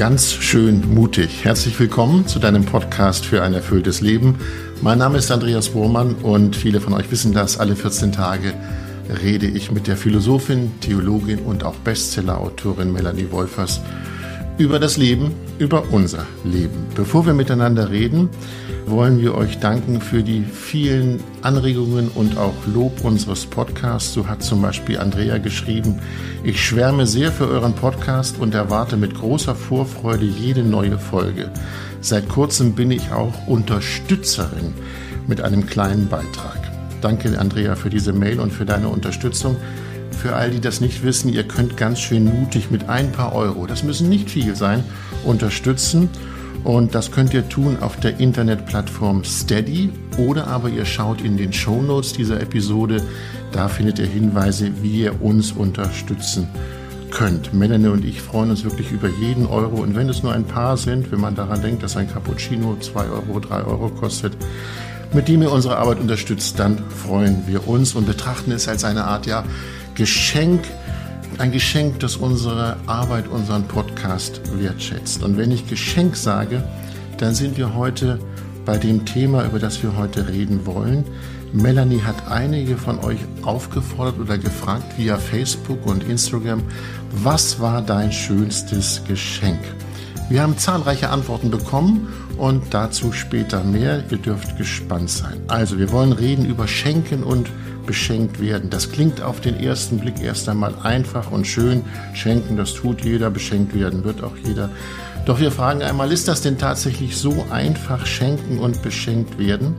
Ganz schön mutig. Herzlich willkommen zu deinem Podcast für ein erfülltes Leben. Mein Name ist Andreas Bohrmann und viele von euch wissen das. Alle 14 Tage rede ich mit der Philosophin, Theologin und auch Bestseller-Autorin Melanie Wolfers über das Leben, über unser Leben. Bevor wir miteinander reden, wollen wir euch danken für die vielen Anregungen und auch Lob unseres Podcasts. So hat zum Beispiel Andrea geschrieben, ich schwärme sehr für euren Podcast und erwarte mit großer Vorfreude jede neue Folge. Seit kurzem bin ich auch Unterstützerin mit einem kleinen Beitrag. Danke, Andrea, für diese Mail und für deine Unterstützung. Für all die das nicht wissen, ihr könnt ganz schön mutig mit ein paar Euro, das müssen nicht viel sein, unterstützen. Und das könnt ihr tun auf der Internetplattform Steady oder aber ihr schaut in den Show Notes dieser Episode. Da findet ihr Hinweise, wie ihr uns unterstützen könnt. Melanie und ich freuen uns wirklich über jeden Euro. Und wenn es nur ein paar sind, wenn man daran denkt, dass ein Cappuccino 2 Euro, 3 Euro kostet, mit dem ihr unsere Arbeit unterstützt, dann freuen wir uns und betrachten es als eine Art ja, Geschenk ein Geschenk, das unsere Arbeit, unseren Podcast wertschätzt. Und wenn ich Geschenk sage, dann sind wir heute bei dem Thema, über das wir heute reden wollen. Melanie hat einige von euch aufgefordert oder gefragt via Facebook und Instagram, was war dein schönstes Geschenk? Wir haben zahlreiche Antworten bekommen und dazu später mehr. Ihr dürft gespannt sein. Also, wir wollen reden über Schenken und beschenkt werden. Das klingt auf den ersten Blick erst einmal einfach und schön. Schenken, das tut jeder, beschenkt werden wird auch jeder. Doch wir fragen einmal, ist das denn tatsächlich so einfach, schenken und beschenkt werden?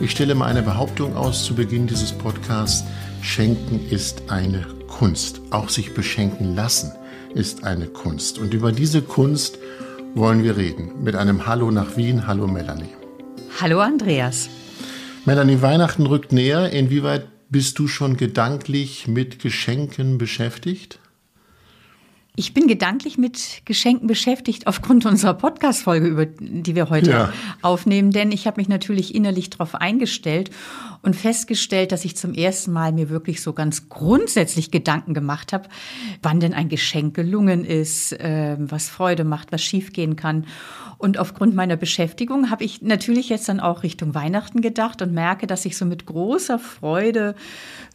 Ich stelle mal eine Behauptung aus zu Beginn dieses Podcasts. Schenken ist eine Kunst. Auch sich beschenken lassen ist eine Kunst. Und über diese Kunst wollen wir reden. Mit einem Hallo nach Wien. Hallo Melanie. Hallo Andreas. Melanie, Weihnachten rückt näher. Inwieweit bist du schon gedanklich mit Geschenken beschäftigt? Ich bin gedanklich mit Geschenken beschäftigt aufgrund unserer Podcast-Folge, über die wir heute ja. aufnehmen, denn ich habe mich natürlich innerlich darauf eingestellt und festgestellt, dass ich zum ersten Mal mir wirklich so ganz grundsätzlich Gedanken gemacht habe, wann denn ein Geschenk gelungen ist, äh, was Freude macht, was schiefgehen kann. Und aufgrund meiner Beschäftigung habe ich natürlich jetzt dann auch Richtung Weihnachten gedacht und merke, dass ich so mit großer Freude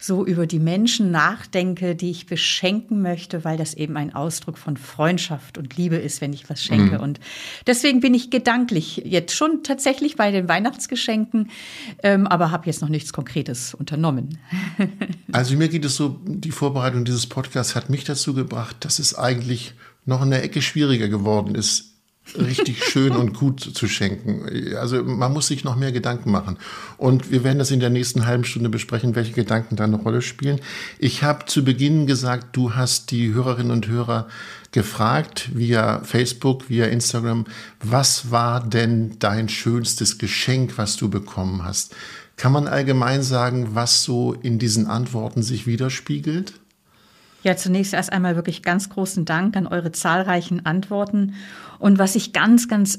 so über die Menschen nachdenke, die ich beschenken möchte, weil das eben ein Ausdruck von Freundschaft und Liebe ist, wenn ich was schenke. Mhm. Und deswegen bin ich gedanklich jetzt schon tatsächlich bei den Weihnachtsgeschenken, ähm, aber habe jetzt noch nichts Konkretes unternommen. also mir geht es so, die Vorbereitung dieses Podcasts hat mich dazu gebracht, dass es eigentlich noch eine Ecke schwieriger geworden ist, richtig schön und gut zu schenken. Also man muss sich noch mehr Gedanken machen. Und wir werden das in der nächsten halben Stunde besprechen, welche Gedanken da eine Rolle spielen. Ich habe zu Beginn gesagt, du hast die Hörerinnen und Hörer gefragt via Facebook, via Instagram, was war denn dein schönstes Geschenk, was du bekommen hast? Kann man allgemein sagen, was so in diesen Antworten sich widerspiegelt? Ja, zunächst erst einmal wirklich ganz großen Dank an eure zahlreichen Antworten. Und was ich ganz, ganz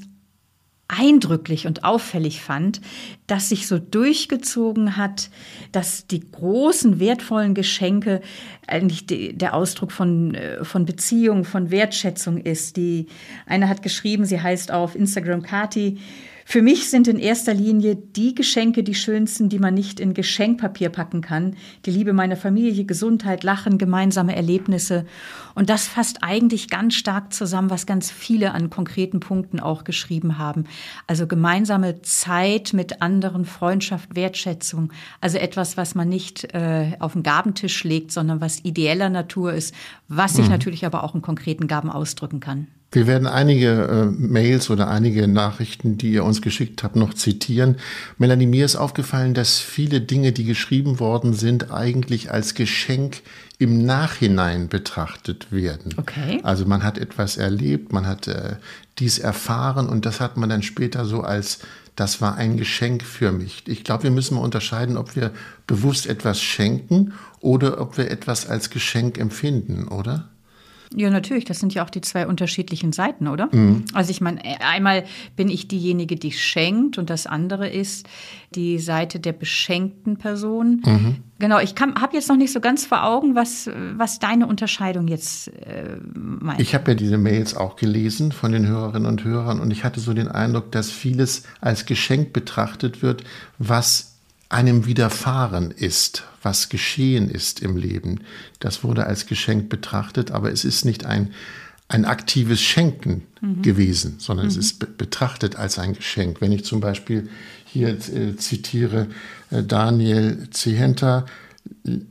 eindrücklich und auffällig fand, dass sich so durchgezogen hat, dass die großen, wertvollen Geschenke eigentlich die, der Ausdruck von, äh, von Beziehung, von Wertschätzung ist. Die eine hat geschrieben, sie heißt auf Instagram Kati, für mich sind in erster Linie die Geschenke die schönsten, die man nicht in Geschenkpapier packen kann. Die Liebe meiner Familie, Gesundheit, Lachen, gemeinsame Erlebnisse. Und das fasst eigentlich ganz stark zusammen, was ganz viele an konkreten Punkten auch geschrieben haben. Also gemeinsame Zeit mit anderen, Freundschaft, Wertschätzung. Also etwas, was man nicht äh, auf den Gabentisch legt, sondern was ideeller Natur ist, was sich mhm. natürlich aber auch in konkreten Gaben ausdrücken kann. Wir werden einige äh, Mails oder einige Nachrichten, die ihr uns geschickt habt, noch zitieren. Melanie, mir ist aufgefallen, dass viele Dinge, die geschrieben worden sind, eigentlich als Geschenk im Nachhinein betrachtet werden. Okay. Also man hat etwas erlebt, man hat äh, dies erfahren und das hat man dann später so als das war ein Geschenk für mich. Ich glaube, wir müssen mal unterscheiden, ob wir bewusst etwas schenken oder ob wir etwas als Geschenk empfinden, oder? Ja, natürlich. Das sind ja auch die zwei unterschiedlichen Seiten, oder? Mhm. Also ich meine, einmal bin ich diejenige, die schenkt und das andere ist die Seite der beschenkten Person. Mhm. Genau, ich habe jetzt noch nicht so ganz vor Augen, was, was deine Unterscheidung jetzt äh, meint. Ich habe ja diese Mails auch gelesen von den Hörerinnen und Hörern und ich hatte so den Eindruck, dass vieles als Geschenk betrachtet wird, was einem widerfahren ist, was geschehen ist im Leben. Das wurde als Geschenk betrachtet, aber es ist nicht ein, ein aktives Schenken mhm. gewesen, sondern mhm. es ist be betrachtet als ein Geschenk. Wenn ich zum Beispiel hier äh, zitiere äh, Daniel Zehenter,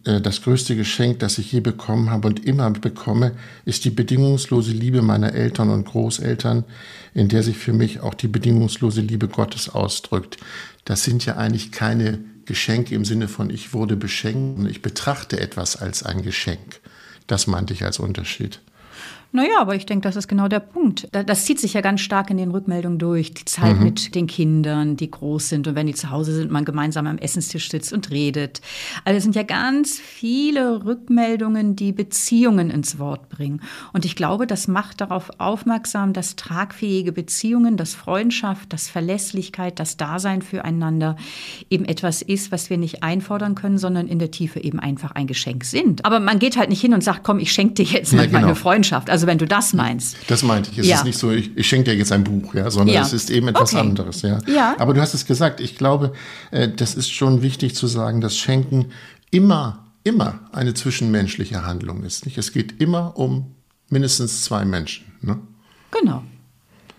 äh, das größte Geschenk, das ich je bekommen habe und immer bekomme, ist die bedingungslose Liebe meiner Eltern und Großeltern, in der sich für mich auch die bedingungslose Liebe Gottes ausdrückt. Das sind ja eigentlich keine Geschenk im Sinne von ich wurde beschenkt und ich betrachte etwas als ein Geschenk. Das meinte ich als Unterschied. Naja, aber ich denke, das ist genau der Punkt. Das zieht sich ja ganz stark in den Rückmeldungen durch. Die Zeit mhm. mit den Kindern, die groß sind und wenn die zu Hause sind, man gemeinsam am Essenstisch sitzt und redet. Also es sind ja ganz viele Rückmeldungen, die Beziehungen ins Wort bringen. Und ich glaube, das macht darauf aufmerksam, dass tragfähige Beziehungen, dass Freundschaft, dass Verlässlichkeit, das Dasein füreinander eben etwas ist, was wir nicht einfordern können, sondern in der Tiefe eben einfach ein Geschenk sind. Aber man geht halt nicht hin und sagt, komm, ich schenke dir jetzt ja, genau. meine Freundschaft. Also also wenn du das meinst. Das meinte ich. Es ja. ist nicht so, ich, ich schenke dir jetzt ein Buch, ja, sondern ja. es ist eben etwas okay. anderes, ja. ja. Aber du hast es gesagt. Ich glaube, äh, das ist schon wichtig zu sagen, dass Schenken immer, immer eine zwischenmenschliche Handlung ist. Nicht? Es geht immer um mindestens zwei Menschen. Ne? Genau.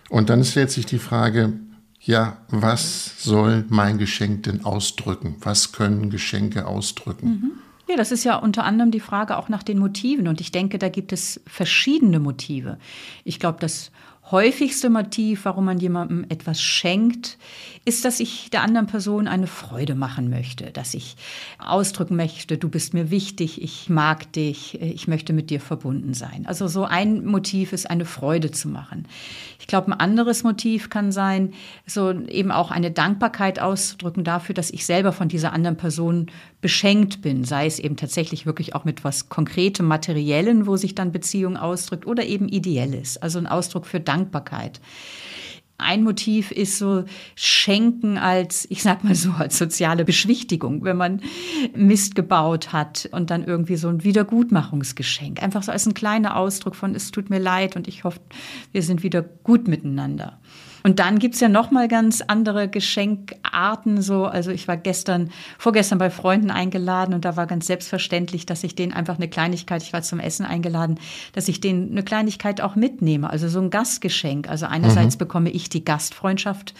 Und dann stellt sich die Frage, ja, was soll mein Geschenk denn ausdrücken? Was können Geschenke ausdrücken? Mhm. Ja, das ist ja unter anderem die Frage auch nach den Motiven. Und ich denke, da gibt es verschiedene Motive. Ich glaube, das häufigste Motiv, warum man jemandem etwas schenkt, ist, dass ich der anderen Person eine Freude machen möchte, dass ich ausdrücken möchte, du bist mir wichtig, ich mag dich, ich möchte mit dir verbunden sein. Also so ein Motiv ist, eine Freude zu machen. Ich glaube, ein anderes Motiv kann sein, so eben auch eine Dankbarkeit auszudrücken dafür, dass ich selber von dieser anderen Person beschenkt bin, sei es eben tatsächlich wirklich auch mit was Konkretem, Materiellen, wo sich dann Beziehung ausdrückt oder eben Ideelles, also ein Ausdruck für Dankbarkeit. Ein Motiv ist so Schenken als, ich sag mal so, als soziale Beschwichtigung, wenn man Mist gebaut hat und dann irgendwie so ein Wiedergutmachungsgeschenk. Einfach so als ein kleiner Ausdruck von, es tut mir leid und ich hoffe, wir sind wieder gut miteinander. Und dann gibt's ja noch mal ganz andere Geschenkarten. So, also ich war gestern, vorgestern bei Freunden eingeladen und da war ganz selbstverständlich, dass ich denen einfach eine Kleinigkeit, ich war zum Essen eingeladen, dass ich denen eine Kleinigkeit auch mitnehme. Also so ein Gastgeschenk. Also einerseits mhm. bekomme ich die Gastfreundschaft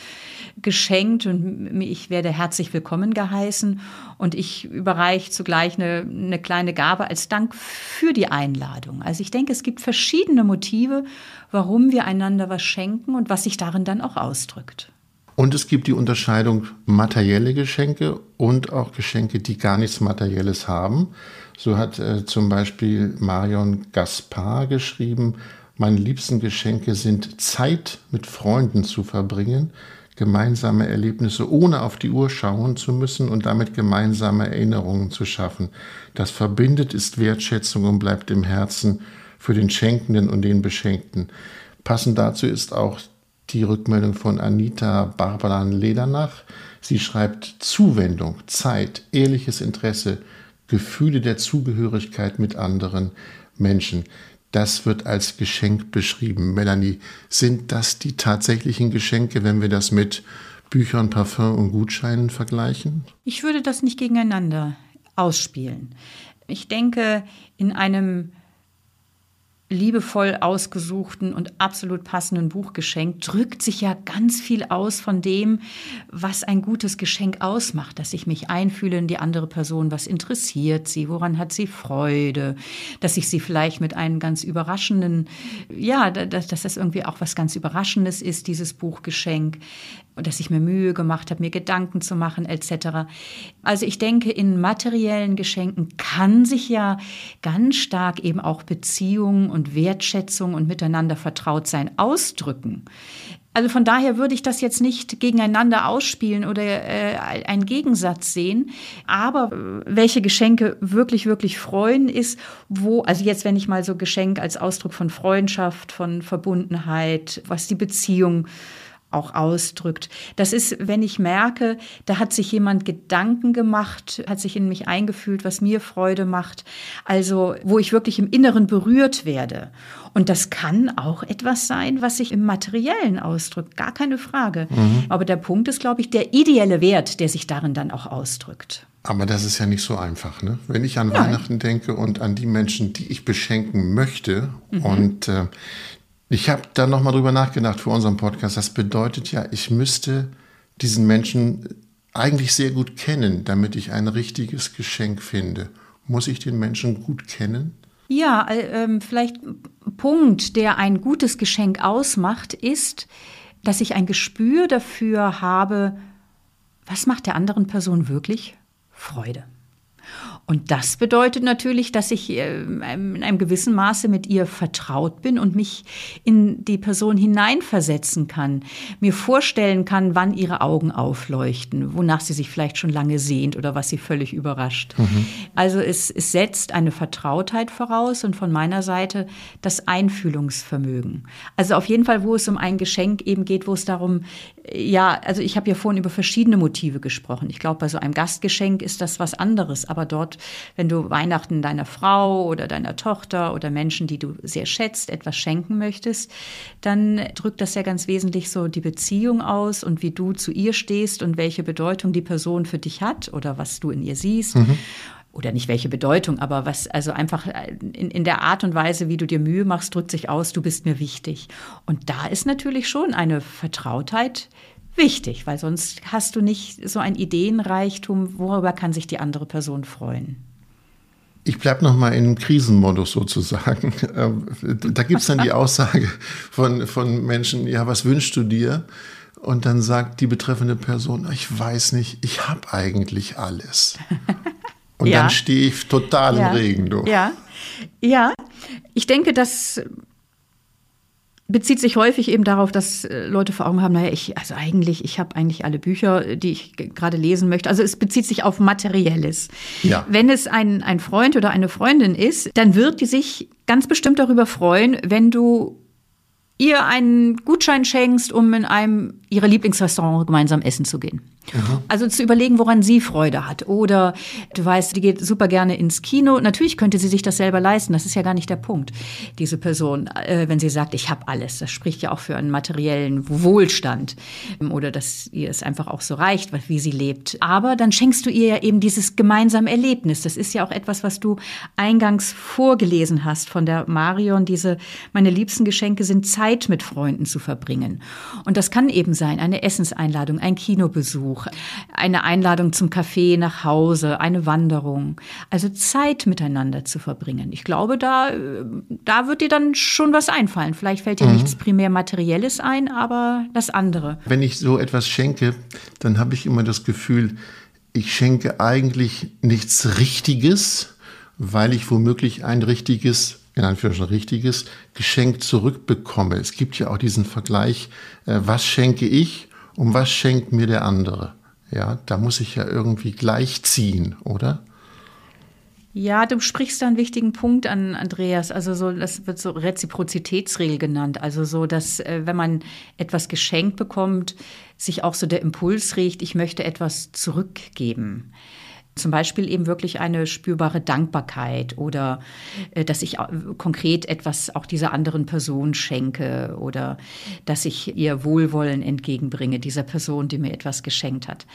geschenkt und ich werde herzlich willkommen geheißen und ich überreiche zugleich eine, eine kleine Gabe als Dank für die Einladung. Also ich denke, es gibt verschiedene Motive, warum wir einander was schenken und was sich darin dann auch ausdrückt. Und es gibt die Unterscheidung materielle Geschenke und auch Geschenke, die gar nichts Materielles haben. So hat äh, zum Beispiel Marion Gaspar geschrieben, meine liebsten Geschenke sind Zeit mit Freunden zu verbringen, gemeinsame Erlebnisse ohne auf die Uhr schauen zu müssen und damit gemeinsame Erinnerungen zu schaffen. Das verbindet ist Wertschätzung und bleibt im Herzen für den Schenkenden und den Beschenkten. Passend dazu ist auch die Rückmeldung von Anita Barbaran Ledernach. Sie schreibt Zuwendung, Zeit, ehrliches Interesse, Gefühle der Zugehörigkeit mit anderen Menschen. Das wird als Geschenk beschrieben. Melanie, sind das die tatsächlichen Geschenke, wenn wir das mit Büchern, Parfum und Gutscheinen vergleichen? Ich würde das nicht gegeneinander ausspielen. Ich denke, in einem liebevoll ausgesuchten und absolut passenden Buch geschenkt, drückt sich ja ganz viel aus von dem, was ein gutes Geschenk ausmacht, dass ich mich einfühle in die andere Person, was interessiert sie, woran hat sie Freude, dass ich sie vielleicht mit einem ganz überraschenden, ja, dass, dass das irgendwie auch was ganz Überraschendes ist, dieses Buchgeschenk, dass ich mir Mühe gemacht habe, mir Gedanken zu machen etc. Also ich denke, in materiellen Geschenken kann sich ja ganz stark eben auch Beziehung und Wertschätzung und miteinander vertraut sein ausdrücken. Also von daher würde ich das jetzt nicht gegeneinander ausspielen oder äh, einen Gegensatz sehen. Aber äh, welche Geschenke wirklich, wirklich freuen ist, wo, also jetzt, wenn ich mal so Geschenk als Ausdruck von Freundschaft, von Verbundenheit, was die Beziehung auch ausdrückt. Das ist, wenn ich merke, da hat sich jemand Gedanken gemacht, hat sich in mich eingefühlt, was mir Freude macht. Also, wo ich wirklich im Inneren berührt werde. Und das kann auch etwas sein, was sich im Materiellen ausdrückt, gar keine Frage. Mhm. Aber der Punkt ist, glaube ich, der ideelle Wert, der sich darin dann auch ausdrückt. Aber das ist ja nicht so einfach. Ne? Wenn ich an Nein. Weihnachten denke und an die Menschen, die ich beschenken möchte mhm. und äh, ich habe da nochmal drüber nachgedacht für unseren Podcast. Das bedeutet ja, ich müsste diesen Menschen eigentlich sehr gut kennen, damit ich ein richtiges Geschenk finde. Muss ich den Menschen gut kennen? Ja, äh, vielleicht Punkt, der ein gutes Geschenk ausmacht, ist, dass ich ein Gespür dafür habe, was macht der anderen Person wirklich Freude. Und das bedeutet natürlich, dass ich äh, in einem gewissen Maße mit ihr vertraut bin und mich in die Person hineinversetzen kann, mir vorstellen kann, wann ihre Augen aufleuchten, wonach sie sich vielleicht schon lange sehnt oder was sie völlig überrascht. Mhm. Also es, es setzt eine Vertrautheit voraus und von meiner Seite das Einfühlungsvermögen. Also auf jeden Fall, wo es um ein Geschenk eben geht, wo es darum, ja, also ich habe ja vorhin über verschiedene Motive gesprochen. Ich glaube, bei so einem Gastgeschenk ist das was anderes, aber dort wenn du Weihnachten deiner Frau oder deiner Tochter oder Menschen, die du sehr schätzt, etwas schenken möchtest, dann drückt das ja ganz wesentlich so die Beziehung aus und wie du zu ihr stehst und welche Bedeutung die Person für dich hat oder was du in ihr siehst. Mhm oder nicht welche Bedeutung, aber was, also einfach in, in der Art und Weise, wie du dir Mühe machst, drückt sich aus, du bist mir wichtig. Und da ist natürlich schon eine Vertrautheit wichtig, weil sonst hast du nicht so ein Ideenreichtum, worüber kann sich die andere Person freuen. Ich bleibe noch mal im Krisenmodus sozusagen. Ähm, da gibt es dann die Aussage von, von Menschen, ja, was wünschst du dir? Und dann sagt die betreffende Person, ich weiß nicht, ich habe eigentlich alles. Und ja. dann stehe ich total ja. im Regen. Du. Ja, ja. Ich denke, dass bezieht sich häufig eben darauf, dass äh, Leute vor Augen haben, naja, ich, also eigentlich, ich habe eigentlich alle Bücher, die ich gerade lesen möchte. Also es bezieht sich auf Materielles. Ja. Wenn es ein, ein Freund oder eine Freundin ist, dann wird die sich ganz bestimmt darüber freuen, wenn du ihr einen Gutschein schenkst, um in einem ihrer Lieblingsrestaurants gemeinsam essen zu gehen. Aha. Also zu überlegen, woran sie Freude hat. Oder du weißt, die geht super gerne ins Kino. Natürlich könnte sie sich das selber leisten. Das ist ja gar nicht der Punkt. Diese Person, äh, wenn sie sagt, ich habe alles, das spricht ja auch für einen materiellen Wohlstand. Oder dass ihr es einfach auch so reicht, wie sie lebt. Aber dann schenkst du ihr ja eben dieses gemeinsame Erlebnis. Das ist ja auch etwas, was du eingangs vorgelesen hast von der Marion. Diese, meine liebsten Geschenke sind Zeit mit Freunden zu verbringen. Und das kann eben sein, eine Essenseinladung, ein Kinobesuch Besuch, eine Einladung zum Café nach Hause, eine Wanderung. Also Zeit miteinander zu verbringen. Ich glaube, da, da wird dir dann schon was einfallen. Vielleicht fällt dir mhm. nichts primär Materielles ein, aber das andere. Wenn ich so etwas schenke, dann habe ich immer das Gefühl, ich schenke eigentlich nichts Richtiges, weil ich womöglich ein richtiges in Anführungsstrichen richtiges Geschenk zurückbekomme. Es gibt ja auch diesen Vergleich, äh, was schenke ich um was schenkt mir der andere? Ja, da muss ich ja irgendwie gleichziehen, oder? Ja, du sprichst da einen wichtigen Punkt an, Andreas. Also so, das wird so Reziprozitätsregel genannt. Also so, dass äh, wenn man etwas geschenkt bekommt, sich auch so der Impuls regt, ich möchte etwas zurückgeben. Zum Beispiel eben wirklich eine spürbare Dankbarkeit oder äh, dass ich konkret etwas auch dieser anderen Person schenke oder dass ich ihr Wohlwollen entgegenbringe, dieser Person, die mir etwas geschenkt hat.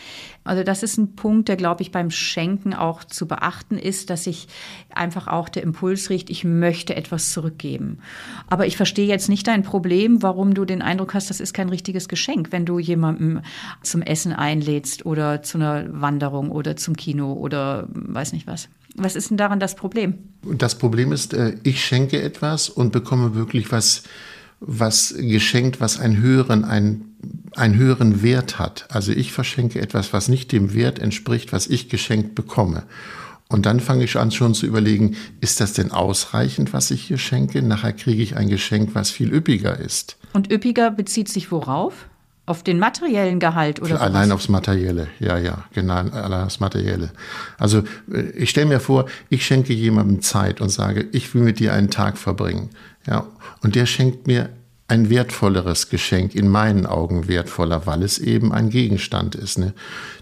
Also das ist ein Punkt, der, glaube ich, beim Schenken auch zu beachten ist, dass ich einfach auch der Impuls riecht, ich möchte etwas zurückgeben. Aber ich verstehe jetzt nicht dein Problem, warum du den Eindruck hast, das ist kein richtiges Geschenk, wenn du jemanden zum Essen einlädst oder zu einer Wanderung oder zum Kino oder weiß nicht was. Was ist denn daran das Problem? Das Problem ist, äh, ich schenke etwas und bekomme wirklich was, was geschenkt, was einen höheren, einen, einen höheren Wert hat. Also ich verschenke etwas, was nicht dem Wert entspricht, was ich geschenkt bekomme. Und dann fange ich an schon zu überlegen, ist das denn ausreichend, was ich hier schenke? Nachher kriege ich ein Geschenk, was viel üppiger ist. Und üppiger bezieht sich worauf? Auf den materiellen Gehalt oder Allein aufs Materielle, ja, ja, genau, allein aufs Materielle. Also äh, ich stelle mir vor, ich schenke jemandem Zeit und sage, ich will mit dir einen Tag verbringen. Ja, und der schenkt mir ein wertvolleres Geschenk, in meinen Augen wertvoller, weil es eben ein Gegenstand ist. Ne?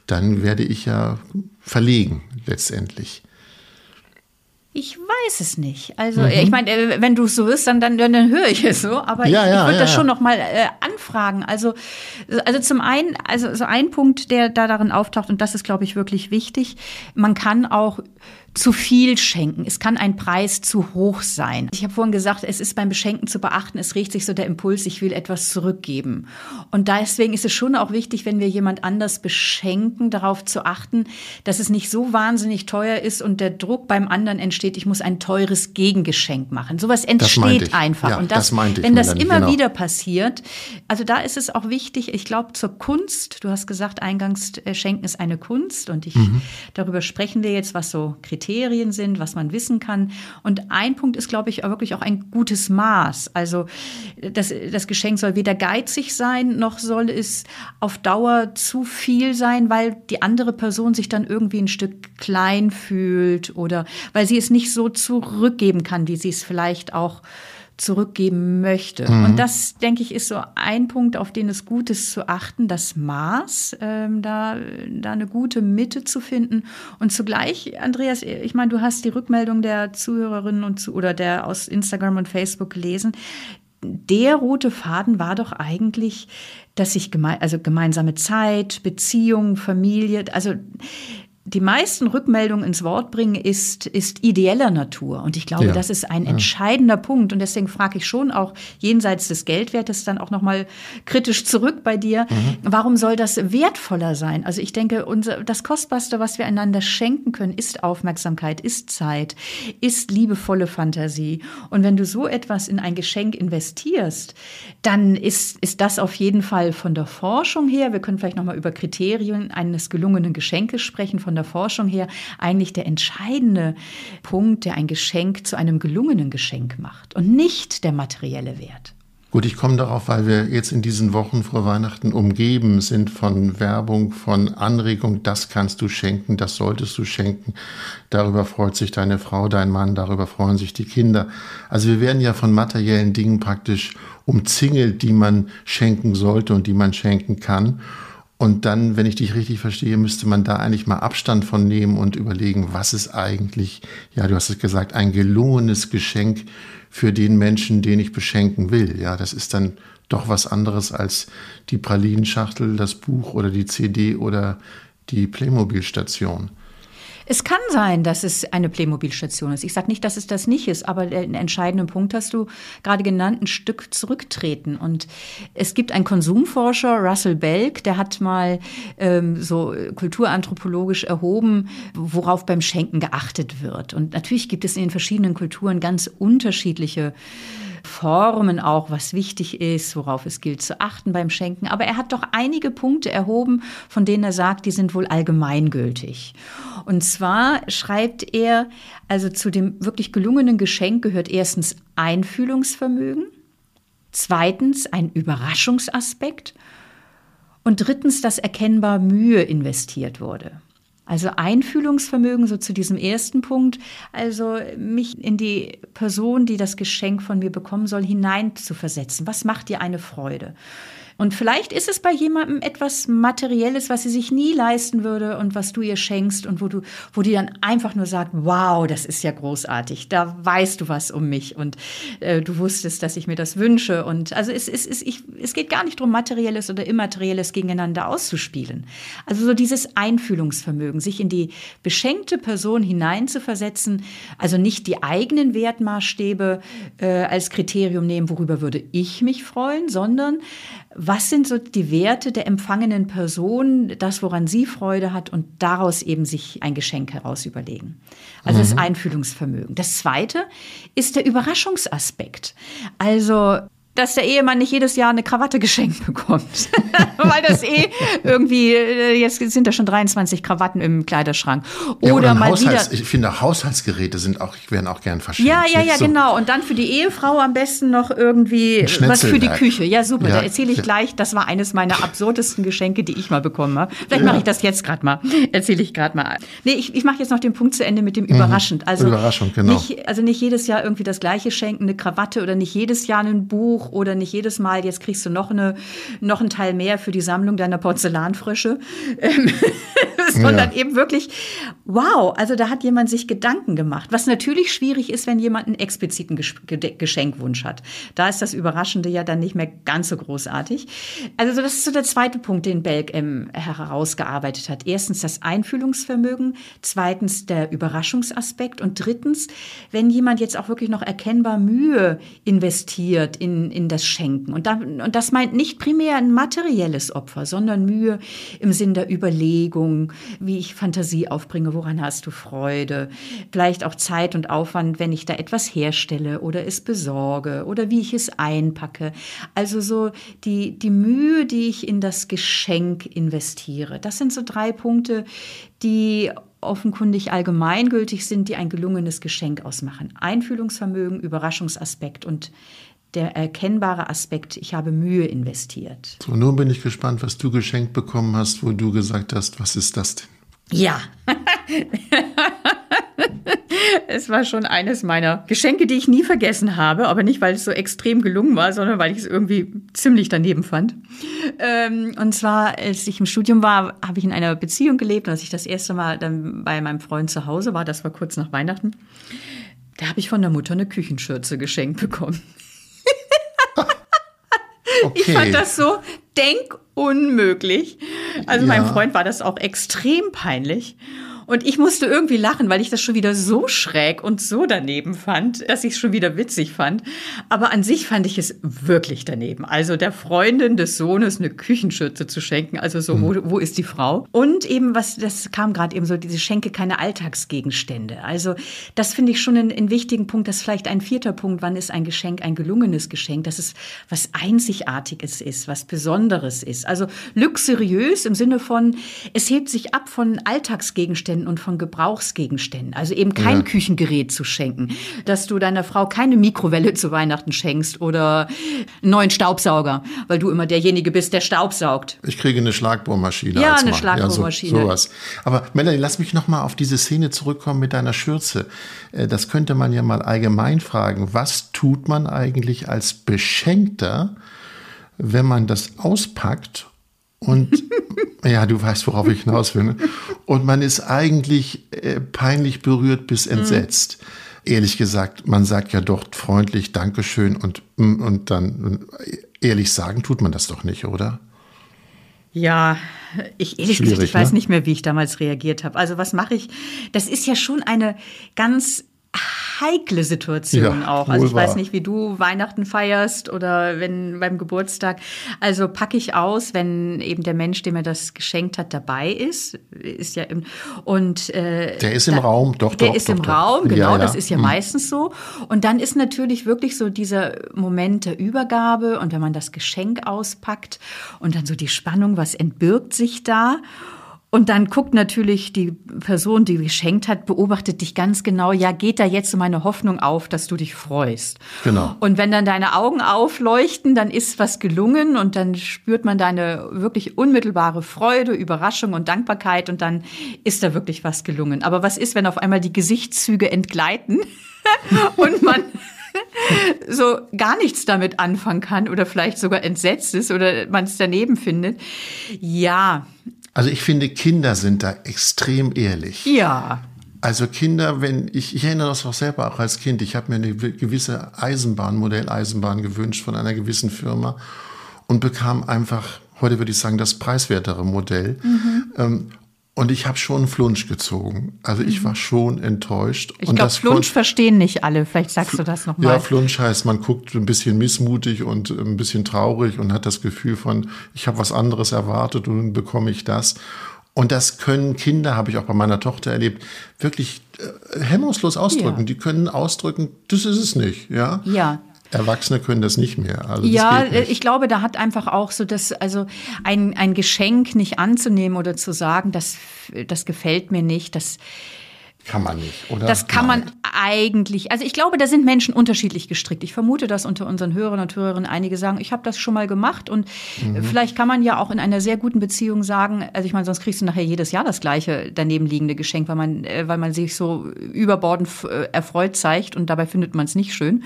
Dann werde ich ja verlegen letztendlich. Ich weiß es nicht. Also mhm. ich meine, äh, wenn du es so wirst, dann, dann, dann höre ich es so. Aber ja, ich, ja, ich würde ja, das schon noch mal äh, anfragen. Also, also zum einen, also so ein Punkt, der da darin auftaucht, und das ist, glaube ich, wirklich wichtig, man kann auch zu viel schenken. Es kann ein Preis zu hoch sein. Ich habe vorhin gesagt, es ist beim Beschenken zu beachten, es regt sich so der Impuls, ich will etwas zurückgeben. Und deswegen ist es schon auch wichtig, wenn wir jemand anders beschenken, darauf zu achten, dass es nicht so wahnsinnig teuer ist und der Druck beim anderen entsteht, ich muss ein teures Gegengeschenk machen. Sowas entsteht einfach. Ja, und das, das wenn das immer genau. wieder passiert, also da ist es auch wichtig, ich glaube, zur Kunst, du hast gesagt, eingangs äh, Schenken ist eine Kunst und ich, mhm. darüber sprechen wir jetzt, was so Kriterien Kriterien sind, was man wissen kann. Und ein Punkt ist, glaube ich, wirklich auch ein gutes Maß. Also das, das Geschenk soll weder geizig sein, noch soll es auf Dauer zu viel sein, weil die andere Person sich dann irgendwie ein Stück klein fühlt oder weil sie es nicht so zurückgeben kann, wie sie es vielleicht auch zurückgeben möchte. Mhm. Und das, denke ich, ist so ein Punkt, auf den es gut ist zu achten, das Maß, ähm, da, da eine gute Mitte zu finden. Und zugleich, Andreas, ich meine, du hast die Rückmeldung der Zuhörerinnen und zu, oder der aus Instagram und Facebook gelesen. Der rote Faden war doch eigentlich, dass sich geme also gemeinsame Zeit, Beziehung, Familie, also die meisten Rückmeldungen ins Wort bringen, ist, ist ideeller Natur. Und ich glaube, ja. das ist ein ja. entscheidender Punkt. Und deswegen frage ich schon auch jenseits des Geldwertes dann auch nochmal kritisch zurück bei dir. Mhm. Warum soll das wertvoller sein? Also ich denke, unser, das Kostbarste, was wir einander schenken können, ist Aufmerksamkeit, ist Zeit, ist liebevolle Fantasie. Und wenn du so etwas in ein Geschenk investierst, dann ist, ist das auf jeden Fall von der Forschung her, wir können vielleicht nochmal über Kriterien eines gelungenen Geschenkes sprechen, von von der Forschung her eigentlich der entscheidende Punkt, der ein Geschenk zu einem gelungenen Geschenk macht und nicht der materielle Wert. Gut, ich komme darauf, weil wir jetzt in diesen Wochen vor Weihnachten umgeben sind von Werbung, von Anregung, das kannst du schenken, das solltest du schenken. Darüber freut sich deine Frau, dein Mann, darüber freuen sich die Kinder. Also wir werden ja von materiellen Dingen praktisch umzingelt, die man schenken sollte und die man schenken kann. Und dann, wenn ich dich richtig verstehe, müsste man da eigentlich mal Abstand von nehmen und überlegen, was ist eigentlich, ja, du hast es gesagt, ein gelungenes Geschenk für den Menschen, den ich beschenken will. Ja, das ist dann doch was anderes als die Pralinenschachtel, das Buch oder die CD oder die Playmobil-Station. Es kann sein, dass es eine Playmobil-Station ist. Ich sage nicht, dass es das nicht ist, aber den entscheidenden Punkt hast du gerade genannt, ein Stück zurücktreten. Und es gibt einen Konsumforscher, Russell Belk, der hat mal ähm, so kulturanthropologisch erhoben, worauf beim Schenken geachtet wird. Und natürlich gibt es in den verschiedenen Kulturen ganz unterschiedliche Formen auch, was wichtig ist, worauf es gilt zu achten beim Schenken. Aber er hat doch einige Punkte erhoben, von denen er sagt, die sind wohl allgemeingültig. Und zwar schreibt er, also zu dem wirklich gelungenen Geschenk gehört erstens Einfühlungsvermögen, zweitens ein Überraschungsaspekt und drittens, dass erkennbar Mühe investiert wurde. Also Einfühlungsvermögen, so zu diesem ersten Punkt, also mich in die Person, die das Geschenk von mir bekommen soll, hineinzuversetzen. Was macht dir eine Freude? Und vielleicht ist es bei jemandem etwas Materielles, was sie sich nie leisten würde und was du ihr schenkst und wo du, wo die dann einfach nur sagt, wow, das ist ja großartig, da weißt du was um mich und äh, du wusstest, dass ich mir das wünsche. Und also es, es, es, ich, es geht gar nicht darum, Materielles oder Immaterielles gegeneinander auszuspielen. Also so dieses Einfühlungsvermögen, sich in die beschenkte Person hineinzuversetzen, also nicht die eigenen Wertmaßstäbe äh, als Kriterium nehmen, worüber würde ich mich freuen, sondern was sind so die Werte der empfangenen Person, das, woran sie Freude hat und daraus eben sich ein Geschenk heraus überlegen. Also mhm. das Einfühlungsvermögen. Das zweite ist der Überraschungsaspekt. Also dass der Ehemann nicht jedes Jahr eine Krawatte geschenkt bekommt. Weil das eh irgendwie, äh, jetzt sind da schon 23 Krawatten im Kleiderschrank. Oder, ja, oder mal Haushalts, wieder. Ich finde, Haushaltsgeräte sind auch, werden auch gern verschenkt. Ja, ja, ja, so. genau. Und dann für die Ehefrau am besten noch irgendwie was für die Küche. Ja, super. Ja, da erzähle ich ja. gleich. Das war eines meiner absurdesten Geschenke, die ich mal bekommen habe. Vielleicht mache ich das jetzt gerade mal. Erzähle ich gerade mal. Nee, ich, ich mache jetzt noch den Punkt zu Ende mit dem mhm. Überraschend. Also Überraschung, genau. Nicht, also nicht jedes Jahr irgendwie das Gleiche schenken, eine Krawatte oder nicht jedes Jahr ein Buch oder nicht jedes Mal, jetzt kriegst du noch, eine, noch einen Teil mehr für die Sammlung deiner Porzellanfrösche, ähm, sondern ja. eben wirklich, wow, also da hat jemand sich Gedanken gemacht. Was natürlich schwierig ist, wenn jemand einen expliziten Geschenkwunsch hat. Da ist das Überraschende ja dann nicht mehr ganz so großartig. Also das ist so der zweite Punkt, den Belk ähm, herausgearbeitet hat. Erstens das Einfühlungsvermögen, zweitens der Überraschungsaspekt und drittens, wenn jemand jetzt auch wirklich noch erkennbar Mühe investiert in, in das Schenken. Und, da, und das meint nicht primär ein materielles Opfer, sondern Mühe im Sinn der Überlegung, wie ich Fantasie aufbringe, woran hast du Freude, vielleicht auch Zeit und Aufwand, wenn ich da etwas herstelle oder es besorge oder wie ich es einpacke. Also so die, die Mühe, die ich in das Geschenk investiere. Das sind so drei Punkte, die offenkundig allgemeingültig sind, die ein gelungenes Geschenk ausmachen. Einfühlungsvermögen, Überraschungsaspekt und der erkennbare Aspekt, ich habe Mühe investiert. So, nun bin ich gespannt, was du geschenkt bekommen hast, wo du gesagt hast, was ist das denn? Ja. es war schon eines meiner Geschenke, die ich nie vergessen habe, aber nicht, weil es so extrem gelungen war, sondern weil ich es irgendwie ziemlich daneben fand. Ähm, und zwar, als ich im Studium war, habe ich in einer Beziehung gelebt und als ich das erste Mal dann bei meinem Freund zu Hause war, das war kurz nach Weihnachten, da habe ich von der Mutter eine Küchenschürze geschenkt bekommen. Okay. Ich fand das so denkunmöglich. Also ja. meinem Freund war das auch extrem peinlich. Und ich musste irgendwie lachen, weil ich das schon wieder so schräg und so daneben fand, dass ich es schon wieder witzig fand. Aber an sich fand ich es wirklich daneben. Also der Freundin des Sohnes eine Küchenschürze zu schenken, also so, wo, wo ist die Frau? Und eben, was, das kam gerade eben so, diese Schenke keine Alltagsgegenstände. Also das finde ich schon einen, einen wichtigen Punkt. Das ist vielleicht ein vierter Punkt. Wann ist ein Geschenk ein gelungenes Geschenk? Dass es was Einzigartiges ist, was Besonderes ist. Also luxuriös im Sinne von, es hebt sich ab von Alltagsgegenständen Gegenständen und von Gebrauchsgegenständen. Also eben kein ja. Küchengerät zu schenken, dass du deiner Frau keine Mikrowelle zu Weihnachten schenkst oder einen neuen Staubsauger, weil du immer derjenige bist, der Staubsaugt. Ich kriege eine Schlagbohrmaschine. Ja, eine Mann. Schlagbohrmaschine. Ja, so, sowas. Aber Melanie, lass mich noch mal auf diese Szene zurückkommen mit deiner Schürze. Äh, das könnte man ja mal allgemein fragen. Was tut man eigentlich als Beschenkter, wenn man das auspackt und ja, du weißt, worauf ich hinaus will. Ne? Und man ist eigentlich äh, peinlich berührt bis mhm. entsetzt. Mhm. Ehrlich gesagt, man sagt ja doch freundlich Dankeschön und, mm, und dann ehrlich sagen tut man das doch nicht, oder? Ja, ich ehrlich gesagt, ich weiß ne? nicht mehr, wie ich damals reagiert habe. Also was mache ich? Das ist ja schon eine ganz heikle Situation ja, auch. Also ich weiß nicht, wie du Weihnachten feierst oder wenn beim Geburtstag. Also packe ich aus, wenn eben der Mensch, der mir das geschenkt hat, dabei ist. Ist ja im, und äh, der ist im da, Raum, doch, der doch. Der ist doch, im doch. Raum, genau. Ja, ja. Das ist ja hm. meistens so. Und dann ist natürlich wirklich so dieser Moment der Übergabe und wenn man das Geschenk auspackt und dann so die Spannung, was entbirgt sich da? Und dann guckt natürlich die Person, die geschenkt hat, beobachtet dich ganz genau. Ja, geht da jetzt so meine Hoffnung auf, dass du dich freust? Genau. Und wenn dann deine Augen aufleuchten, dann ist was gelungen und dann spürt man deine wirklich unmittelbare Freude, Überraschung und Dankbarkeit und dann ist da wirklich was gelungen. Aber was ist, wenn auf einmal die Gesichtszüge entgleiten und man so gar nichts damit anfangen kann oder vielleicht sogar entsetzt ist oder man es daneben findet? Ja, also ich finde, Kinder sind da extrem ehrlich. Ja. Also Kinder, wenn ich, ich erinnere das auch selber auch als Kind, ich habe mir eine gewisse Eisenbahn, Modelleisenbahn gewünscht von einer gewissen Firma und bekam einfach, heute würde ich sagen, das preiswertere Modell. Mhm. Ähm, und ich habe schon Flunsch gezogen. Also ich mhm. war schon enttäuscht. Ich glaube, Flunsch verstehen nicht alle. Vielleicht sagst du das nochmal. Ja, Flunsch heißt, man guckt ein bisschen missmutig und ein bisschen traurig und hat das Gefühl von, ich habe was anderes erwartet und bekomme ich das. Und das können Kinder, habe ich auch bei meiner Tochter erlebt, wirklich äh, hemmungslos ausdrücken. Ja. Die können ausdrücken, das ist es nicht, ja. Ja. Erwachsene können das nicht mehr. Also ja, ich glaube, da hat einfach auch so das, also ein, ein Geschenk nicht anzunehmen oder zu sagen, das, das gefällt mir nicht, das kann man nicht, oder? Das kann Nein. man eigentlich. Also ich glaube, da sind Menschen unterschiedlich gestrickt. Ich vermute, dass unter unseren Hörern und Hörerinnen einige sagen, ich habe das schon mal gemacht. Und mhm. vielleicht kann man ja auch in einer sehr guten Beziehung sagen, also ich meine, sonst kriegst du nachher jedes Jahr das gleiche daneben liegende Geschenk, weil man, äh, weil man sich so überbordend äh, erfreut zeigt und dabei findet man es nicht schön.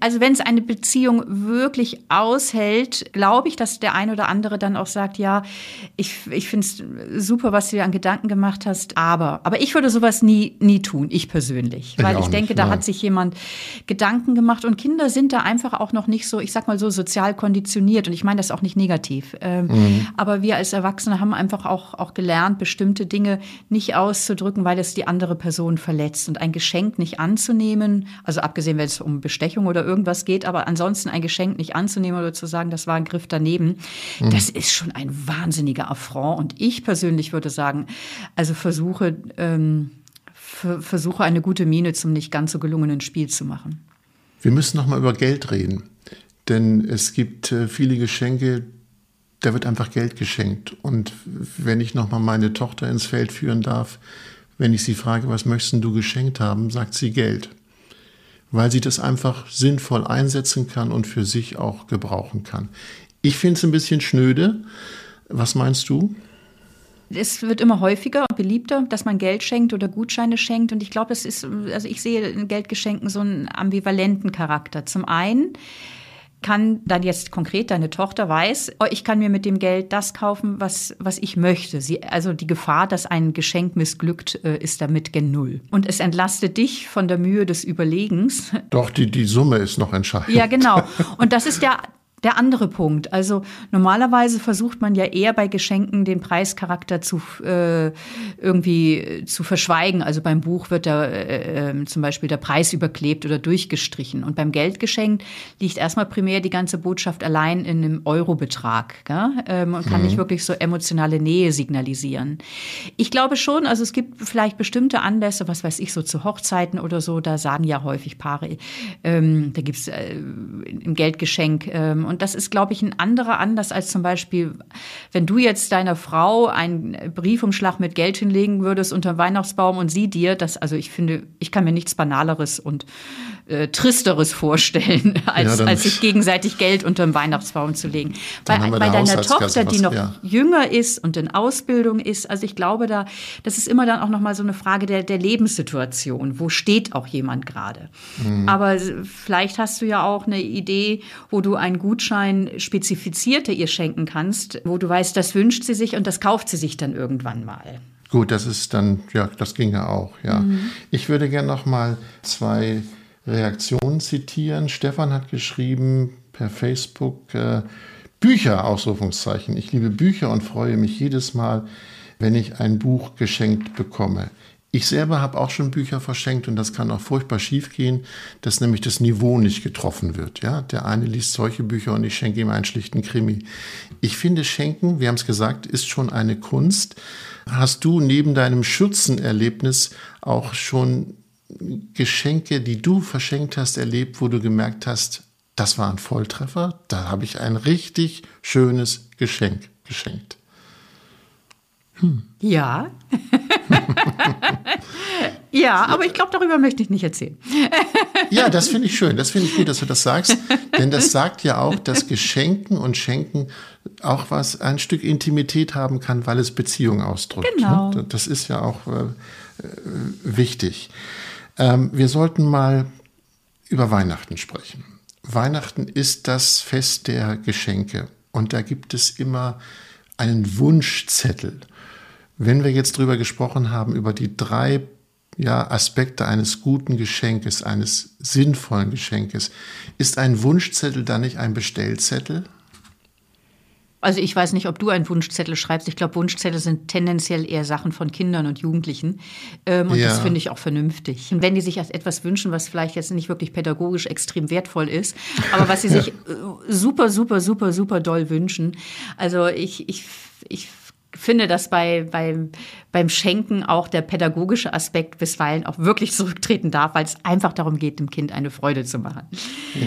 Also wenn es eine Beziehung wirklich aushält, glaube ich, dass der ein oder andere dann auch sagt, ja, ich, ich finde es super, was du dir an Gedanken gemacht hast, aber, aber ich würde sowas nie nie, tun, ich persönlich. Weil ich, ich denke, nicht, da hat sich jemand Gedanken gemacht und Kinder sind da einfach auch noch nicht so, ich sag mal so, sozial konditioniert und ich meine das auch nicht negativ. Ähm, mhm. Aber wir als Erwachsene haben einfach auch, auch gelernt, bestimmte Dinge nicht auszudrücken, weil es die andere Person verletzt und ein Geschenk nicht anzunehmen, also abgesehen, wenn es um Bestechung oder irgendwas geht, aber ansonsten ein Geschenk nicht anzunehmen oder zu sagen, das war ein Griff daneben, mhm. das ist schon ein wahnsinniger Affront und ich persönlich würde sagen, also versuche, ähm, versuche eine gute Miene zum nicht ganz so gelungenen Spiel zu machen. Wir müssen noch mal über Geld reden, denn es gibt äh, viele Geschenke, da wird einfach Geld geschenkt. Und wenn ich noch mal meine Tochter ins Feld führen darf, wenn ich sie frage, was möchtest du geschenkt haben, sagt sie Geld, weil sie das einfach sinnvoll einsetzen kann und für sich auch gebrauchen kann. Ich finde es ein bisschen schnöde. Was meinst du? Es wird immer häufiger und beliebter, dass man Geld schenkt oder Gutscheine schenkt. Und ich glaube, es ist, also ich sehe in Geldgeschenken so einen ambivalenten Charakter. Zum einen kann dann jetzt konkret deine Tochter weiß, oh, ich kann mir mit dem Geld das kaufen, was, was ich möchte. Sie, also die Gefahr, dass ein Geschenk missglückt, äh, ist damit gen Null. Und es entlastet dich von der Mühe des Überlegens. Doch, die, die Summe ist noch entscheidend. Ja, genau. Und das ist der, der andere Punkt. Also normalerweise versucht man ja eher bei Geschenken den Preischarakter zu äh, irgendwie zu verschweigen. Also beim Buch wird da äh, äh, zum Beispiel der Preis überklebt oder durchgestrichen. Und beim Geldgeschenk liegt erstmal primär die ganze Botschaft allein in einem Eurobetrag ähm, und kann mhm. nicht wirklich so emotionale Nähe signalisieren. Ich glaube schon, also es gibt vielleicht bestimmte Anlässe, was weiß ich, so zu Hochzeiten oder so, da sagen ja häufig Paare, ähm, da gibt's äh, im Geldgeschenk ähm, und das ist, glaube ich, ein anderer Anlass als zum Beispiel, wenn du jetzt deiner Frau einen Briefumschlag mit Geld hinlegen würdest unter Weihnachtsbaum und sie dir, das, also ich finde, ich kann mir nichts Banaleres und äh, Tristeres vorstellen, als, ja, als sich gegenseitig Geld unter dem Weihnachtsbaum zu legen. Bei, bei deiner Tochter, die noch ja. jünger ist und in Ausbildung ist, also ich glaube da, das ist immer dann auch nochmal so eine Frage der, der Lebenssituation. Wo steht auch jemand gerade? Mhm. Aber vielleicht hast du ja auch eine Idee, wo du einen Gutschein spezifizierter ihr schenken kannst, wo du weißt, das wünscht sie sich und das kauft sie sich dann irgendwann mal. Gut, das ist dann, ja, das ginge auch, ja. Mhm. Ich würde gerne noch mal zwei Reaktionen zitieren. Stefan hat geschrieben per Facebook äh, Bücher, Ausrufungszeichen. Ich liebe Bücher und freue mich jedes Mal, wenn ich ein Buch geschenkt bekomme. Ich selber habe auch schon Bücher verschenkt und das kann auch furchtbar schief gehen, dass nämlich das Niveau nicht getroffen wird. Ja, der eine liest solche Bücher und ich schenke ihm einen schlichten Krimi. Ich finde, Schenken, wir haben es gesagt, ist schon eine Kunst. Hast du neben deinem Schürzenerlebnis auch schon Geschenke, die du verschenkt hast, erlebt, wo du gemerkt hast, das war ein Volltreffer, da habe ich ein richtig schönes Geschenk geschenkt? Hm. Ja. ja, aber ich glaube, darüber möchte ich nicht erzählen. ja, das finde ich schön. Das finde ich gut, dass du das sagst. Denn das sagt ja auch, dass Geschenken und Schenken auch was, ein Stück Intimität haben kann, weil es Beziehung ausdrückt. Genau. Ne? Das ist ja auch äh, äh wichtig. Ähm, wir sollten mal über Weihnachten sprechen. Weihnachten ist das Fest der Geschenke und da gibt es immer einen Wunschzettel. Wenn wir jetzt drüber gesprochen haben, über die drei ja, Aspekte eines guten Geschenkes, eines sinnvollen Geschenkes, ist ein Wunschzettel da nicht ein Bestellzettel? Also ich weiß nicht, ob du einen Wunschzettel schreibst. Ich glaube, Wunschzettel sind tendenziell eher Sachen von Kindern und Jugendlichen. Ähm, und ja. das finde ich auch vernünftig. Und wenn die sich etwas wünschen, was vielleicht jetzt nicht wirklich pädagogisch extrem wertvoll ist, aber was sie sich äh, super, super, super, super doll wünschen. Also ich, ich, ich finde, dass bei, bei, beim Schenken auch der pädagogische Aspekt bisweilen auch wirklich zurücktreten darf, weil es einfach darum geht, dem Kind eine Freude zu machen.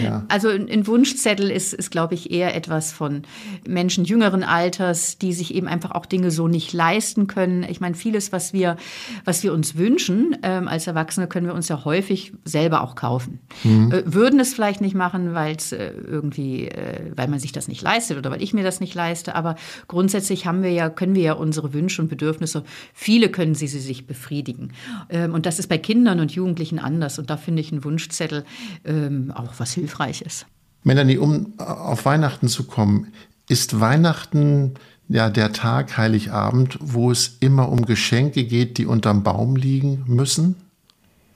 Ja. Also ein Wunschzettel ist, ist, glaube ich, eher etwas von Menschen jüngeren Alters, die sich eben einfach auch Dinge so nicht leisten können. Ich meine, vieles, was wir, was wir uns wünschen ähm, als Erwachsene, können wir uns ja häufig selber auch kaufen. Mhm. Äh, würden es vielleicht nicht machen, weil es äh, irgendwie, äh, weil man sich das nicht leistet oder weil ich mir das nicht leiste. Aber grundsätzlich haben wir ja, können wir ja unsere Wünsche und Bedürfnisse Viele können sie, sie sich befriedigen. Ähm, und das ist bei Kindern und Jugendlichen anders. Und da finde ich einen Wunschzettel ähm, auch was Hilfreiches. Melanie, um auf Weihnachten zu kommen, ist Weihnachten ja der Tag Heiligabend, wo es immer um Geschenke geht, die unterm Baum liegen müssen?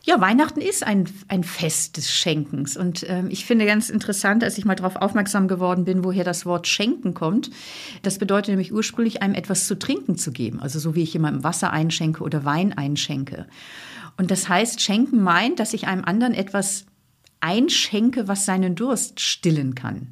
Ja, Weihnachten ist ein, ein Fest des Schenkens. Und ähm, ich finde ganz interessant, als ich mal darauf aufmerksam geworden bin, woher das Wort Schenken kommt. Das bedeutet nämlich ursprünglich, einem etwas zu trinken zu geben. Also so wie ich jemandem Wasser einschenke oder Wein einschenke. Und das heißt, Schenken meint, dass ich einem anderen etwas einschenke, was seinen Durst stillen kann.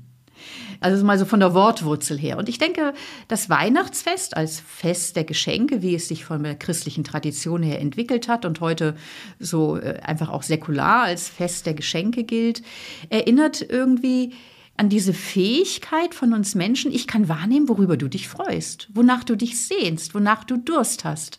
Also mal so von der Wortwurzel her. Und ich denke, das Weihnachtsfest als Fest der Geschenke, wie es sich von der christlichen Tradition her entwickelt hat und heute so äh, einfach auch säkular als Fest der Geschenke gilt, erinnert irgendwie an diese Fähigkeit von uns Menschen, ich kann wahrnehmen, worüber du dich freust, wonach du dich sehnst, wonach du Durst hast.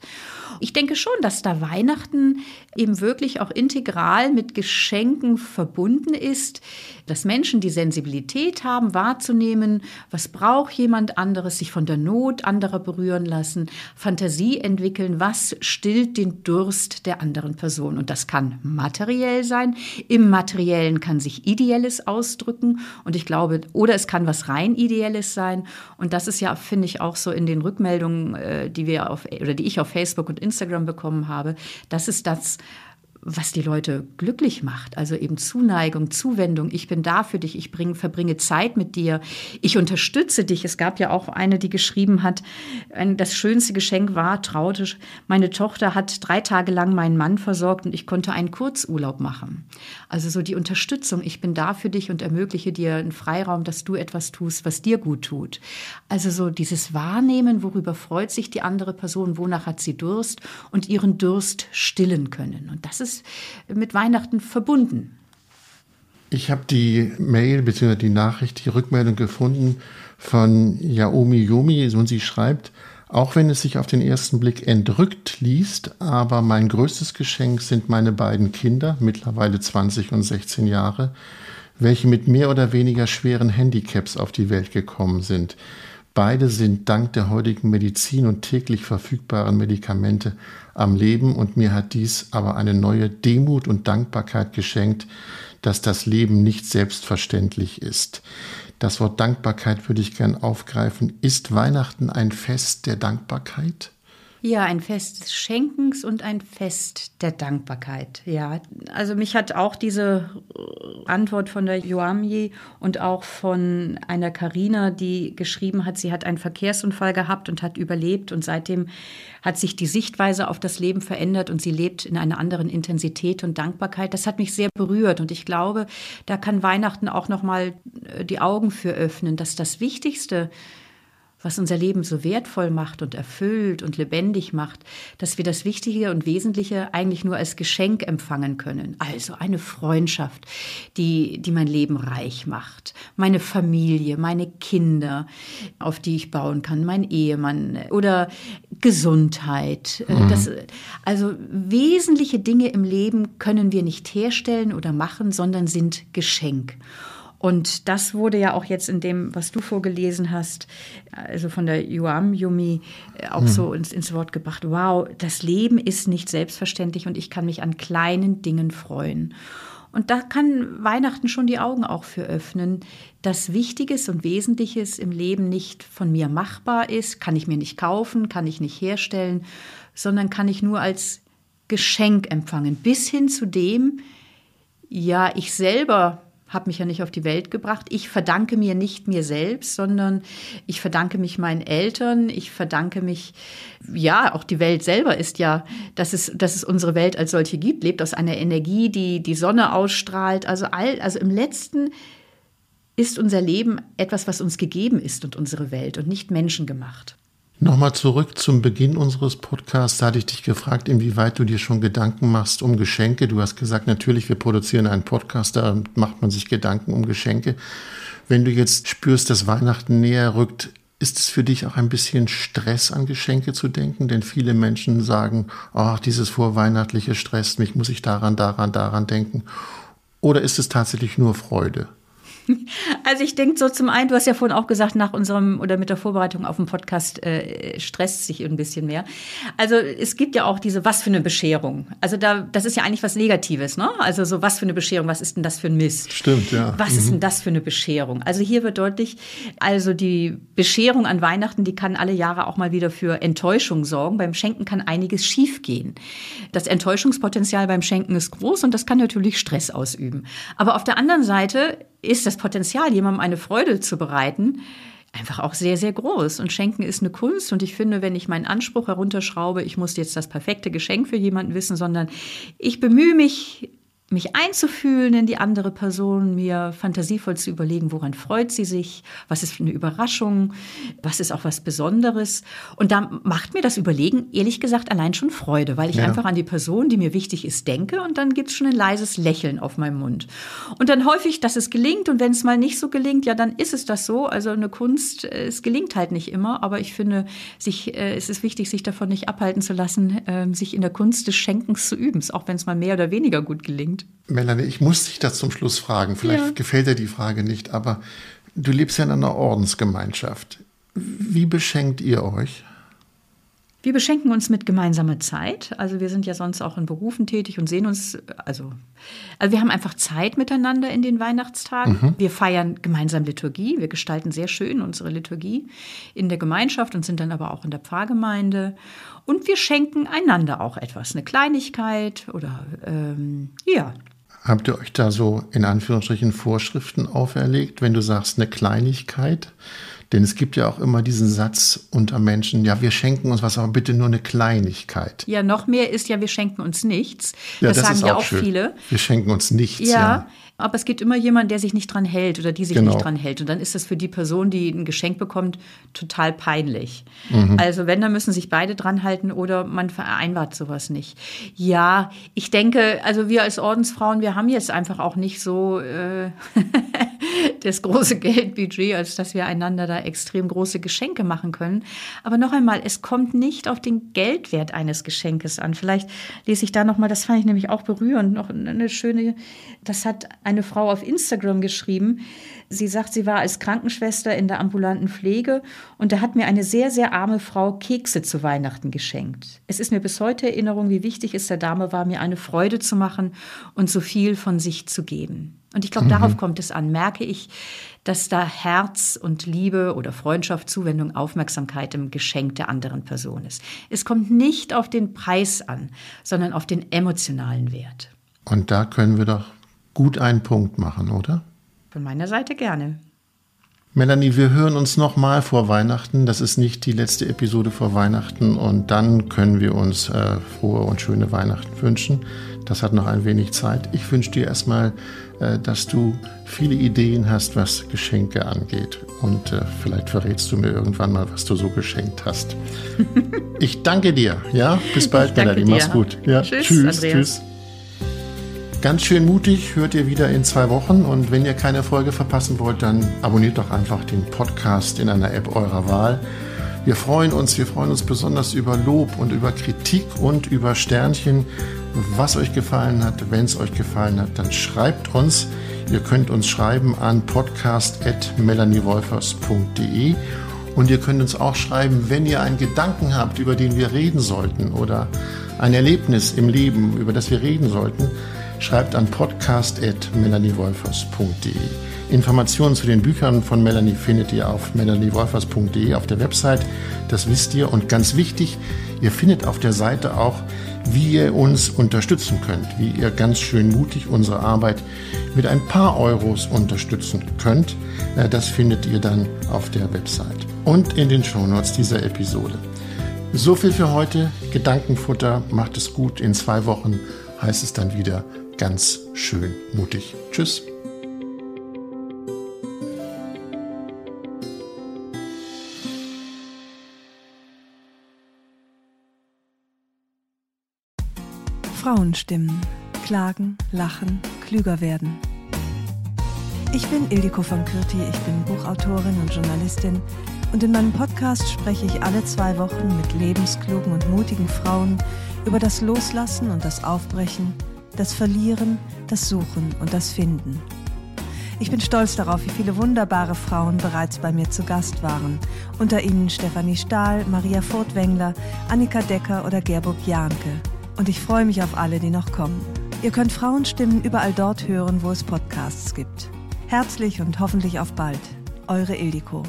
Ich denke schon, dass da Weihnachten eben wirklich auch integral mit Geschenken verbunden ist, dass Menschen die Sensibilität haben, wahrzunehmen, was braucht jemand anderes, sich von der Not anderer berühren lassen, Fantasie entwickeln, was stillt den Durst der anderen Person. Und das kann materiell sein. Im Materiellen kann sich Ideelles ausdrücken. Und ich glaube, oder es kann was rein Ideelles sein. Und das ist ja, finde ich, auch so in den Rückmeldungen, äh, die wir auf, oder die ich auf Facebook und Instagram bekommen habe. Das ist das, was die Leute glücklich macht. Also eben Zuneigung, Zuwendung. Ich bin da für dich. Ich bring, verbringe Zeit mit dir. Ich unterstütze dich. Es gab ja auch eine, die geschrieben hat, das schönste Geschenk war, traute, meine Tochter hat drei Tage lang meinen Mann versorgt und ich konnte einen Kurzurlaub machen. Also so die Unterstützung. Ich bin da für dich und ermögliche dir einen Freiraum, dass du etwas tust, was dir gut tut. Also so dieses Wahrnehmen, worüber freut sich die andere Person, wonach hat sie Durst und ihren Durst stillen können. Und das ist ist mit Weihnachten verbunden. Ich habe die Mail bzw. die Nachricht, die Rückmeldung gefunden von Yaomi Yomi und sie schreibt, auch wenn es sich auf den ersten Blick entrückt liest, aber mein größtes Geschenk sind meine beiden Kinder, mittlerweile 20 und 16 Jahre, welche mit mehr oder weniger schweren Handicaps auf die Welt gekommen sind. Beide sind dank der heutigen Medizin und täglich verfügbaren Medikamente am Leben und mir hat dies aber eine neue Demut und Dankbarkeit geschenkt, dass das Leben nicht selbstverständlich ist. Das Wort Dankbarkeit würde ich gern aufgreifen. Ist Weihnachten ein Fest der Dankbarkeit? Ja, ein Fest des Schenkens und ein Fest der Dankbarkeit. Ja, also mich hat auch diese Antwort von der Joamji und auch von einer Karina, die geschrieben hat, sie hat einen Verkehrsunfall gehabt und hat überlebt und seitdem hat sich die Sichtweise auf das Leben verändert und sie lebt in einer anderen Intensität und Dankbarkeit. Das hat mich sehr berührt und ich glaube, da kann Weihnachten auch noch mal äh, die Augen für öffnen, dass das Wichtigste was unser Leben so wertvoll macht und erfüllt und lebendig macht, dass wir das Wichtige und Wesentliche eigentlich nur als Geschenk empfangen können. Also eine Freundschaft, die, die mein Leben reich macht, meine Familie, meine Kinder, auf die ich bauen kann, mein Ehemann oder Gesundheit. Äh, mhm. Das, also wesentliche Dinge im Leben können wir nicht herstellen oder machen, sondern sind Geschenk. Und das wurde ja auch jetzt in dem, was du vorgelesen hast, also von der Yuam Yumi, äh, auch mhm. so ins, ins Wort gebracht. Wow, das Leben ist nicht selbstverständlich und ich kann mich an kleinen Dingen freuen. Und da kann Weihnachten schon die Augen auch für öffnen, dass Wichtiges und Wesentliches im Leben nicht von mir machbar ist, kann ich mir nicht kaufen, kann ich nicht herstellen, sondern kann ich nur als Geschenk empfangen. Bis hin zu dem, ja, ich selber habe mich ja nicht auf die Welt gebracht. Ich verdanke mir nicht mir selbst, sondern ich verdanke mich meinen Eltern. Ich verdanke mich, ja, auch die Welt selber ist ja, dass es, dass es unsere Welt als solche gibt, lebt aus einer Energie, die die Sonne ausstrahlt. Also all, also im letzten ist unser Leben etwas, was uns gegeben ist und unsere Welt und nicht menschengemacht. Nochmal zurück zum Beginn unseres Podcasts. Da hatte ich dich gefragt, inwieweit du dir schon Gedanken machst um Geschenke. Du hast gesagt, natürlich, wir produzieren einen Podcast, da macht man sich Gedanken um Geschenke. Wenn du jetzt spürst, dass Weihnachten näher rückt, ist es für dich auch ein bisschen Stress an Geschenke zu denken? Denn viele Menschen sagen, ach, dieses Vorweihnachtliche stresst mich, muss ich daran, daran, daran denken. Oder ist es tatsächlich nur Freude? Also ich denke so zum einen, du hast ja vorhin auch gesagt, nach unserem oder mit der Vorbereitung auf dem Podcast äh, stresst sich ein bisschen mehr. Also es gibt ja auch diese was für eine Bescherung. Also da das ist ja eigentlich was Negatives, ne? Also so was für eine Bescherung, was ist denn das für ein Mist? Stimmt, ja. Was mhm. ist denn das für eine Bescherung? Also hier wird deutlich, also die Bescherung an Weihnachten, die kann alle Jahre auch mal wieder für Enttäuschung sorgen. Beim Schenken kann einiges schiefgehen. Das Enttäuschungspotenzial beim Schenken ist groß und das kann natürlich Stress ausüben. Aber auf der anderen Seite ist das Potenzial, jemandem eine Freude zu bereiten, einfach auch sehr, sehr groß. Und Schenken ist eine Kunst. Und ich finde, wenn ich meinen Anspruch herunterschraube, ich muss jetzt das perfekte Geschenk für jemanden wissen, sondern ich bemühe mich, mich einzufühlen in die andere Person, mir fantasievoll zu überlegen, woran freut sie sich, was ist für eine Überraschung, was ist auch was Besonderes. Und da macht mir das Überlegen, ehrlich gesagt, allein schon Freude, weil ich ja. einfach an die Person, die mir wichtig ist, denke und dann gibt es schon ein leises Lächeln auf meinem Mund. Und dann häufig, dass es gelingt und wenn es mal nicht so gelingt, ja, dann ist es das so. Also eine Kunst, äh, es gelingt halt nicht immer, aber ich finde, sich, äh, es ist wichtig, sich davon nicht abhalten zu lassen, äh, sich in der Kunst des Schenkens zu üben, auch wenn es mal mehr oder weniger gut gelingt. Melanie, ich muss dich das zum Schluss fragen. Vielleicht ja. gefällt dir die Frage nicht, aber du lebst ja in einer Ordensgemeinschaft. Wie beschenkt ihr euch? Wir beschenken uns mit gemeinsamer Zeit. Also wir sind ja sonst auch in Berufen tätig und sehen uns, also, also wir haben einfach Zeit miteinander in den Weihnachtstagen. Mhm. Wir feiern gemeinsam Liturgie. Wir gestalten sehr schön unsere Liturgie in der Gemeinschaft und sind dann aber auch in der Pfarrgemeinde. Und wir schenken einander auch etwas, eine Kleinigkeit oder ähm, ja. Habt ihr euch da so in Anführungsstrichen Vorschriften auferlegt, wenn du sagst eine Kleinigkeit? Denn es gibt ja auch immer diesen Satz unter Menschen, ja, wir schenken uns was, aber bitte nur eine Kleinigkeit. Ja, noch mehr ist ja, wir schenken uns nichts. Ja, das, das sagen ja auch, auch viele. Wir schenken uns nichts. Ja, ja, aber es gibt immer jemanden, der sich nicht dran hält oder die sich genau. nicht dran hält. Und dann ist das für die Person, die ein Geschenk bekommt, total peinlich. Mhm. Also wenn, dann müssen sich beide dran halten oder man vereinbart sowas nicht. Ja, ich denke, also wir als Ordensfrauen, wir haben jetzt einfach auch nicht so äh, das große Geldbudget, als dass wir einander da extrem große Geschenke machen können. Aber noch einmal, es kommt nicht auf den Geldwert eines Geschenkes an. Vielleicht lese ich da noch mal, das fand ich nämlich auch berührend, noch eine schöne, das hat eine Frau auf Instagram geschrieben. Sie sagt, sie war als Krankenschwester in der ambulanten Pflege und da hat mir eine sehr, sehr arme Frau Kekse zu Weihnachten geschenkt. Es ist mir bis heute Erinnerung, wie wichtig es der Dame war, mir eine Freude zu machen und so viel von sich zu geben. Und ich glaube, mhm. darauf kommt es an. Merke ich, dass da Herz und Liebe oder Freundschaft, Zuwendung, Aufmerksamkeit im Geschenk der anderen Person ist. Es kommt nicht auf den Preis an, sondern auf den emotionalen Wert. Und da können wir doch gut einen Punkt machen, oder? Von meiner Seite gerne. Melanie, wir hören uns nochmal vor Weihnachten. Das ist nicht die letzte Episode vor Weihnachten und dann können wir uns äh, frohe und schöne Weihnachten wünschen. Das hat noch ein wenig Zeit. Ich wünsche dir erstmal, äh, dass du viele Ideen hast, was Geschenke angeht. Und äh, vielleicht verrätst du mir irgendwann mal, was du so geschenkt hast. ich danke dir. Ja, bis bald, Melanie. Mach's gut. Ja, tschüss. Tschüss. tschüss. Ganz schön mutig hört ihr wieder in zwei Wochen und wenn ihr keine Folge verpassen wollt, dann abonniert doch einfach den Podcast in einer App eurer Wahl. Wir freuen uns, wir freuen uns besonders über Lob und über Kritik und über Sternchen, was euch gefallen hat. Wenn es euch gefallen hat, dann schreibt uns. Ihr könnt uns schreiben an podcast.melaniewolfers.de und ihr könnt uns auch schreiben, wenn ihr einen Gedanken habt, über den wir reden sollten oder ein Erlebnis im Leben, über das wir reden sollten schreibt an podcast.melaniewolfers.de. Informationen zu den Büchern von Melanie findet ihr auf melaniewolfers.de auf der Website. Das wisst ihr. Und ganz wichtig, ihr findet auf der Seite auch, wie ihr uns unterstützen könnt, wie ihr ganz schön mutig unsere Arbeit mit ein paar Euros unterstützen könnt. Äh, das findet ihr dann auf der Website und in den Shownotes dieser Episode. So viel für heute. Gedankenfutter. Macht es gut. In zwei Wochen heißt es dann wieder ganz schön mutig. Tschüss. Frauenstimmen. Klagen, lachen, klüger werden. Ich bin Ildiko von Kürti, ich bin Buchautorin und Journalistin und in meinem Podcast spreche ich alle zwei Wochen mit lebensklugen und mutigen Frauen über das Loslassen und das Aufbrechen das Verlieren, das Suchen und das Finden. Ich bin stolz darauf, wie viele wunderbare Frauen bereits bei mir zu Gast waren. Unter ihnen Stefanie Stahl, Maria Furtwängler, Annika Decker oder Gerburg Jahnke. Und ich freue mich auf alle, die noch kommen. Ihr könnt Frauenstimmen überall dort hören, wo es Podcasts gibt. Herzlich und hoffentlich auf bald. Eure Ildiko.